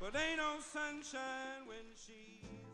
but ain't no sunshine when she.